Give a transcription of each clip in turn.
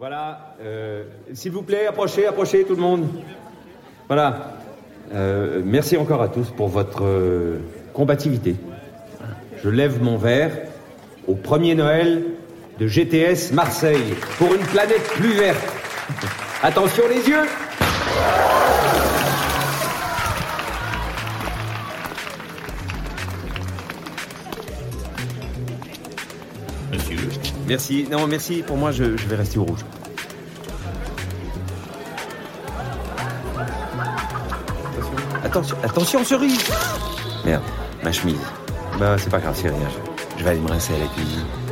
Voilà, euh, s'il vous plaît, approchez, approchez tout le monde. Voilà. Euh, merci encore à tous pour votre euh, combativité. Je lève mon verre au premier Noël de GTS Marseille pour une planète plus verte. Attention les yeux Merci, non merci, pour moi je, vais rester au rouge. Attention, attention cerise Merde, ma chemise. Bah c'est pas grave, c'est rien, je, vais aller me rincer à la.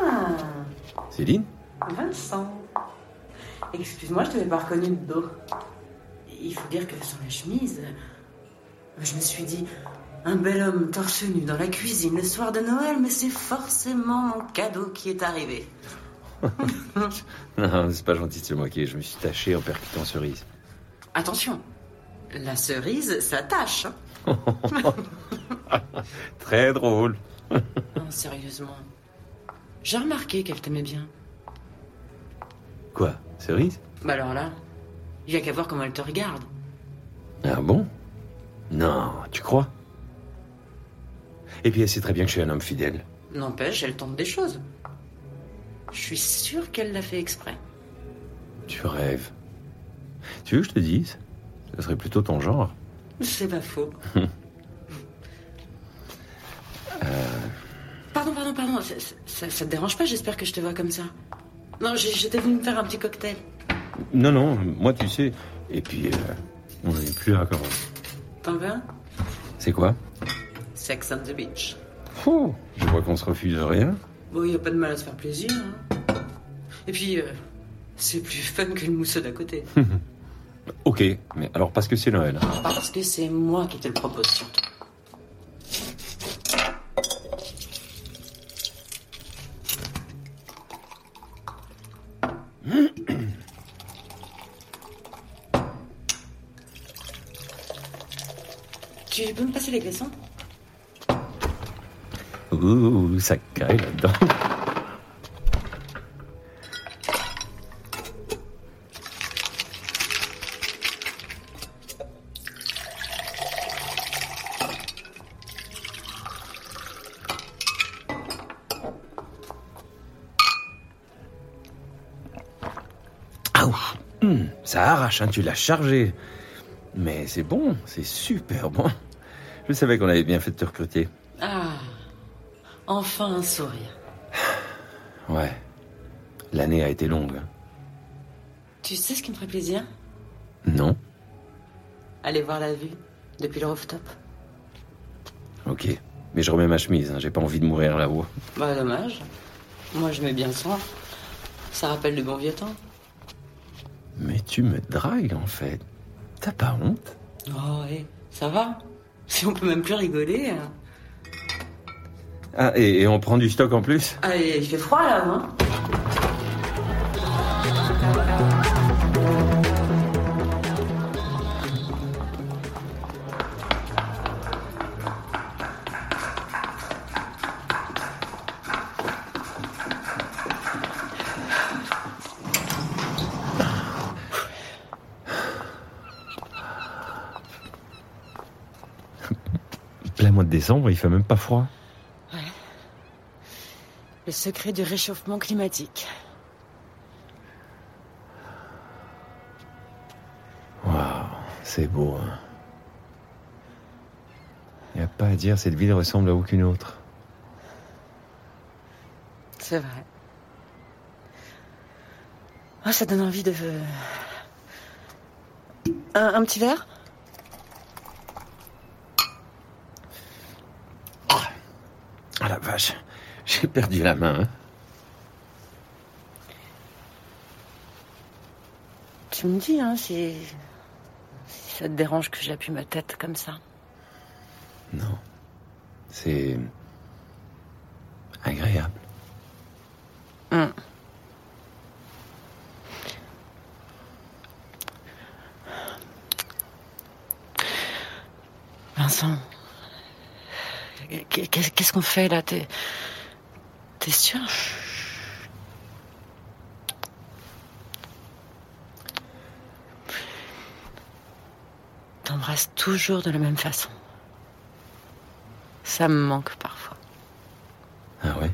Ah, Céline Vincent. Excuse-moi, je t'avais pas reconnu de dos. Il faut dire que sans la chemise, je me suis dit, un bel homme torse nu dans la cuisine le soir de Noël, mais c'est forcément mon cadeau qui est arrivé. Non, c'est pas gentil de se moquer, je me suis taché en percutant cerise. Attention, la cerise, ça tâche. hein. Très drôle. Non, sérieusement. J'ai remarqué qu'elle t'aimait bien. Quoi Cerise? Bah alors là, il y a qu'à voir comment elle te regarde. Ah bon? Non, tu crois? Et puis elle sait très bien que je suis un homme fidèle. N'empêche, elle tente des choses. Je suis sûre qu'elle l'a fait exprès. Tu rêves. Tu veux que je te dise? Ce serait plutôt ton genre. C'est pas faux. Ça, ça- ça te dérange pas J'espère que je te vois comme ça. Non, j'étais venue me faire un petit cocktail. Non, non, moi tu sais. Et puis, euh, on n'est plus là quand même. T'en veux un? C'est quoi? Sex on the beach. Oh, Je vois qu'on se refuse rien. Bon, y a pas de mal à se faire plaisir. hein. Et puis, euh, c'est plus fun que le mousseux d'à côté. Ok, mais alors parce que c'est Noël. Parce que c'est moi qui te le propose surtout. Tu peux me passer les glaçons? Ouh, ça caille là-dedans. Ah, ça arrache, hein, tu l'as chargé. Mais c'est bon, c'est super bon. Je savais qu'on avait bien fait de te recruter. Ah, enfin un sourire. Ouais. L'année a été longue. hein. Tu sais ce qui me ferait plaisir? Non Aller voir la vue depuis le rooftop. Ok. Mais je remets ma chemise, hein, j'ai pas envie de mourir là-haut. Bah dommage. Moi je mets bien ça. Ça rappelle le bon vieux temps. Mais tu me dragues en fait. T'as pas honte? Oh ouais, ça va? Si on peut même plus rigoler. hein. Ah, et, et on prend du stock en plus? Ah, et il fait froid là, non? Plein mois de décembre, il fait même pas froid. Le secret du réchauffement climatique. Waouh, c'est beau. Hein. Y a pas à dire, cette ville ressemble à aucune autre. C'est vrai. Ah, ça donne envie de. Un, un petit verre? Ah la vache, j'ai perdu la main. hein. Tu me dis, hein, si. si ça te dérange que j'appuie ma tête comme ça. Non. C'est agréable. Hum. Vincent, qu'est-ce qu'on fait là? T'es sûr? T'embrasses toujours de la même façon. Ça me manque parfois. Ah ouais?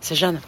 C'est Jeanne.